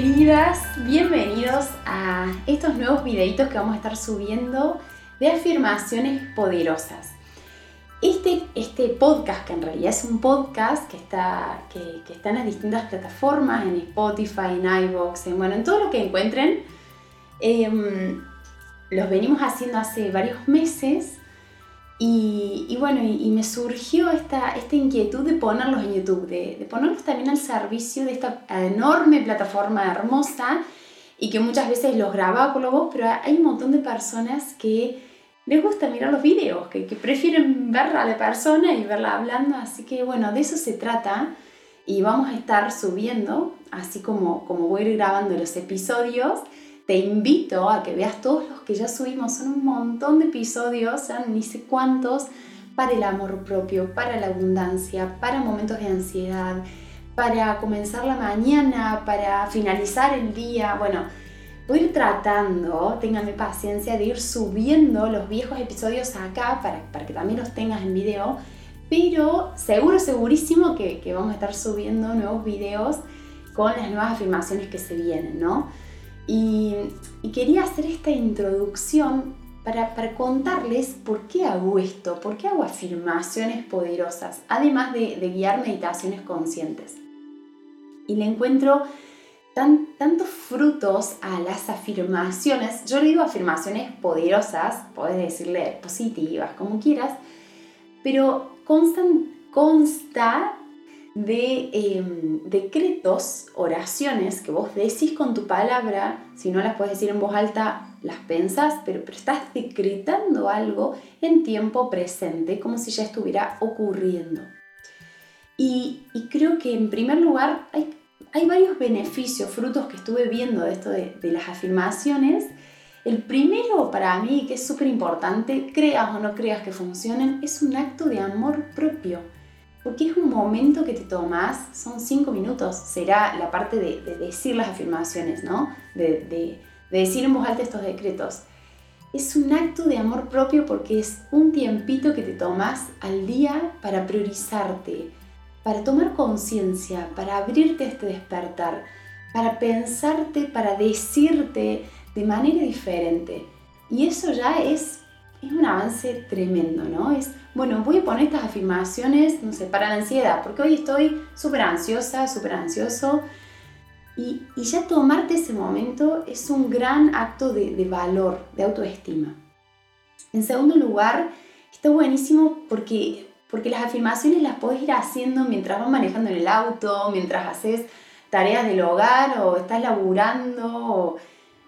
Bienvenidas, bienvenidos a estos nuevos videitos que vamos a estar subiendo de afirmaciones poderosas. Este, este podcast, que en realidad es un podcast que está, que, está en las distintas plataformas, en Spotify, en iVoox, en, bueno, en todo lo que encuentren, em, los venimos haciendo hace varios meses y, bueno, y, me surgió esta, esta inquietud de ponerlos en YouTube, de, ponerlos también al servicio de esta enorme plataforma hermosa y que muchas veces los grababa por la voz, pero hay un montón de personas que les gusta mirar los videos, que, prefieren ver a la persona y verla hablando, así que bueno, de eso se trata y vamos a estar subiendo, así como, como voy a ir grabando los episodios te invito a que veas todos los que ya subimos, son un montón de episodios, sean ni sé cuántos, para el amor propio, para la abundancia, para momentos de ansiedad, para comenzar la mañana, para finalizar el día. Bueno, voy a ir tratando, ténganme paciencia, de ir subiendo los viejos episodios acá para, para que también los tengas en video, pero seguro, segurísimo que, que vamos a estar subiendo nuevos videos con las nuevas afirmaciones que se vienen, ¿no? Y, quería hacer esta introducción para, contarles por qué hago esto, por qué hago afirmaciones poderosas, además de, guiar meditaciones conscientes. Y le encuentro tantos frutos a las afirmaciones. Yo le digo afirmaciones poderosas, puedes decirle positivas, como quieras, pero constan, consta de em, decretos, oraciones que vos decís con tu palabra, si no las puedes decir en voz alta, las pensás, pero, estás decretando algo en tiempo presente, como si ya estuviera ocurriendo. Y, creo que en primer lugar hay, hay, varios beneficios, frutos que estuve viendo de esto de, de las afirmaciones. El primero para mí, que es súper importante, creas o no creas que funcionen, es un acto de amor propio porque es un momento que te tomas, son cinco minutos, será la parte de, decir las afirmaciones, ¿no? De, de, decir en voz alta estos decretos. Es un acto de amor propio porque es un tiempito que te tomas al día para priorizarte, para tomar conciencia, para abrirte a este despertar, para pensarte, para decirte de manera diferente. Y eso ya es, es un avance tremendo, ¿no? Es bueno, voy a poner estas afirmaciones, no sé, para la ansiedad, porque hoy estoy súper ansiosa, súper ansioso. Y, ya tomarte ese momento es un gran acto de, valor, de autoestima. En segundo lugar, está buenísimo porque, porque las afirmaciones las puedes ir haciendo mientras vas manejando en el auto, mientras haces tareas del hogar o estás laburando.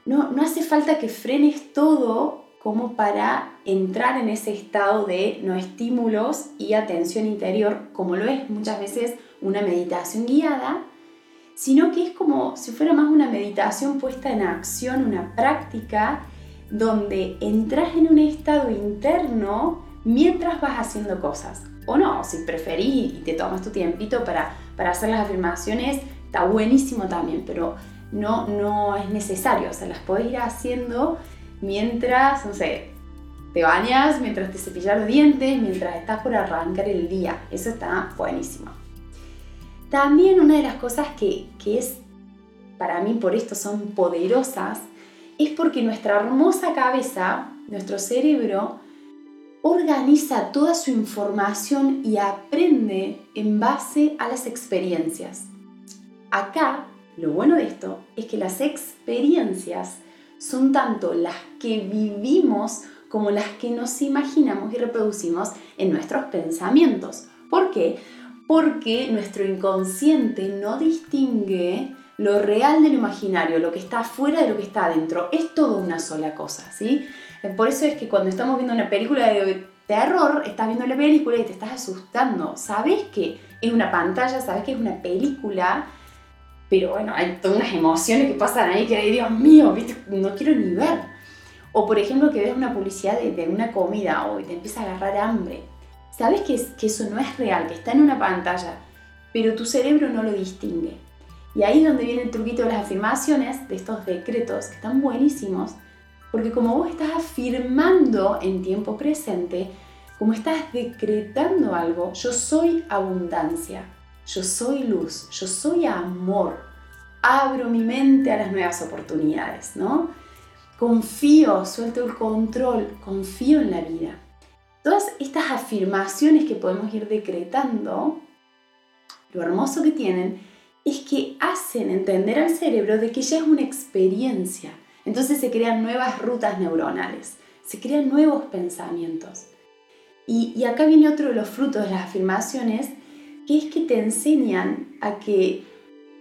No, no hace falta que frenes todo como para entrar en ese estado de no estímulos y atención interior, como lo es muchas veces una meditación guiada, sino que es como si fuera más una meditación puesta en acción, una práctica donde entras en un estado interno mientras vas haciendo cosas. O no, si preferís y te tomas tu tiempito para, para hacer las afirmaciones, está buenísimo también, pero no, no es necesario, o sea, las podés ir haciendo mientras, no sé, te bañas, mientras te cepillas los dientes, mientras estás por arrancar el día. Eso está buenísimo. También una de las cosas que, que es, para mí por esto son poderosas, es porque nuestra hermosa cabeza, nuestro cerebro, organiza toda su información y aprende en base a las experiencias. Acá, lo bueno de esto es que las experiencias son tanto las que vivimos como las que nos imaginamos y reproducimos en nuestros pensamientos. ¿Por qué? Porque nuestro inconsciente no distingue lo real de lo imaginario, lo que está fuera de lo que está adentro. Es todo una sola cosa, ¿sí? Por eso es que cuando estamos viendo una película de terror, estás viendo la película y te estás asustando. Sabes que es una pantalla, sabes que es una película pero bueno, hay todas unas emociones que pasan ahí que, Dios mío, no quiero ni ver. O por ejemplo que ves una publicidad de, una comida o te empieza a agarrar hambre. Sabes que, que eso no es real, que está en una pantalla, pero tu cerebro no lo distingue. Y ahí es donde viene el truquito de las afirmaciones, de estos decretos, que están buenísimos, porque como vos estás afirmando en tiempo presente, como estás decretando algo, yo soy abundancia, yo soy luz, yo soy amor, abro mi mente a las nuevas oportunidades, ¿no? Confío, suelto el control, confío en la vida. Todas estas afirmaciones que podemos ir decretando, lo hermoso que tienen es que hacen entender al cerebro de que ya es una experiencia. Entonces se crean nuevas rutas neuronales, se crean nuevos pensamientos. Y, acá viene otro de los frutos de las afirmaciones, que es que te enseñan a que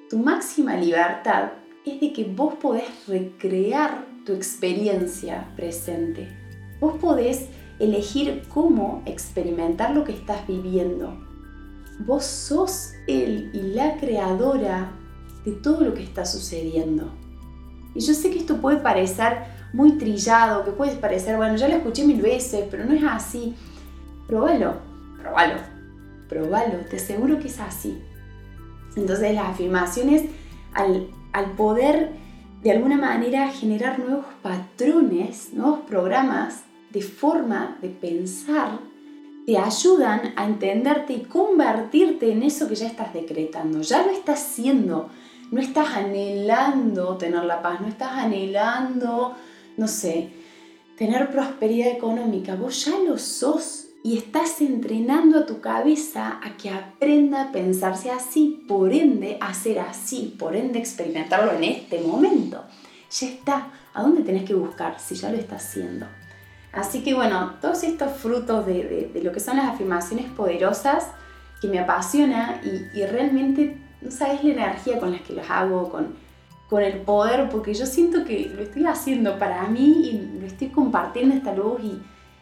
tu máxima libertad es de que vos podés recrear tu experiencia presente. Vos podés elegir cómo experimentar lo que estás viviendo. Vos sos el y la creadora de todo lo que está sucediendo. Y yo sé que esto puede parecer muy trillado, que puede parecer, bueno, ya lo escuché mil veces, pero no es así. Probalo, probalo, probalo, te aseguro que es así. Entonces las afirmaciones, al, al poder de alguna manera generar nuevos patrones, nuevos programas de forma de pensar, te ayudan a entenderte y convertirte en eso que ya estás decretando. Ya lo estás haciendo. No estás anhelando tener la paz, no estás anhelando, no sé, tener prosperidad económica. Vos ya lo sos y estás entrenando a tu cabeza a que aprenda a pensarse así, por ende a ser así, por ende experimentarlo en este momento. Ya está. ¿A dónde tenés que buscar si ya lo estás haciendo? Así que bueno, todos estos frutos de, lo que son las afirmaciones poderosas que me apasiona y, realmente no sabes la energía con la que los hago, con, con el poder, porque yo siento que lo estoy haciendo para mí y lo estoy compartiendo esta luz y,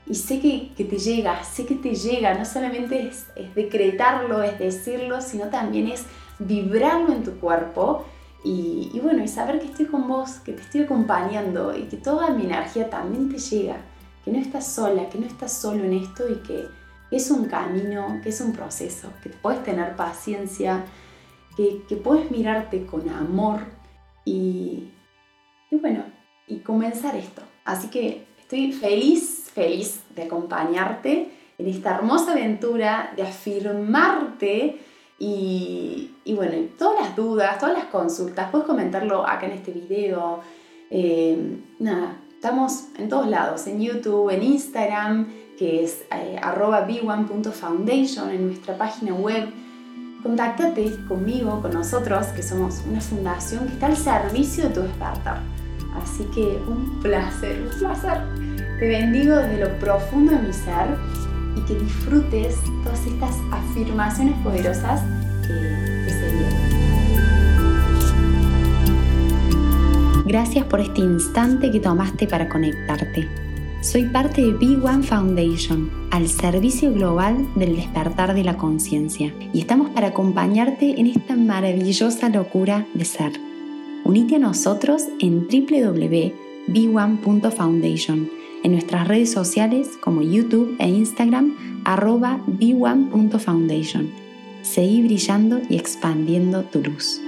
y sé que, que, te llega, sé que te llega, no solamente es, es, decretarlo, es decirlo, sino también es vibrarlo en tu cuerpo. Y, y, bueno, y saber que estoy con vos, que te estoy acompañando y que toda mi energía también te llega, que no estás sola, que no estás solo en esto y que es un camino, que es un proceso, que puedes tener paciencia, que, que puedes mirarte con amor y, y bueno, y comenzar esto. Así que estoy feliz feliz de acompañarte en esta hermosa aventura, de afirmarte y, bueno, todas las dudas, todas las consultas, puedes comentarlo acá en este video. Eh, nada, estamos en todos lados, en YouTube, en Instagram, que es eh, arroba b1.foundation, en nuestra página web. Contáctate conmigo, con nosotros, que somos una fundación que está al servicio de tu despertar. Así que un placer, un placer te bendigo desde lo profundo de mi ser y que disfrutes todas estas afirmaciones poderosas que, se vienen. Gracias por este instante que tomaste para conectarte. Soy parte de Big One Foundation, al servicio global del despertar de la conciencia, y estamos para acompañarte en esta maravillosa locura de ser. Unite a nosotros en www.b1.foundation en nuestras redes sociales como YouTube e Instagram arroba b1.foundation. Seguí brillando y expandiendo tu luz.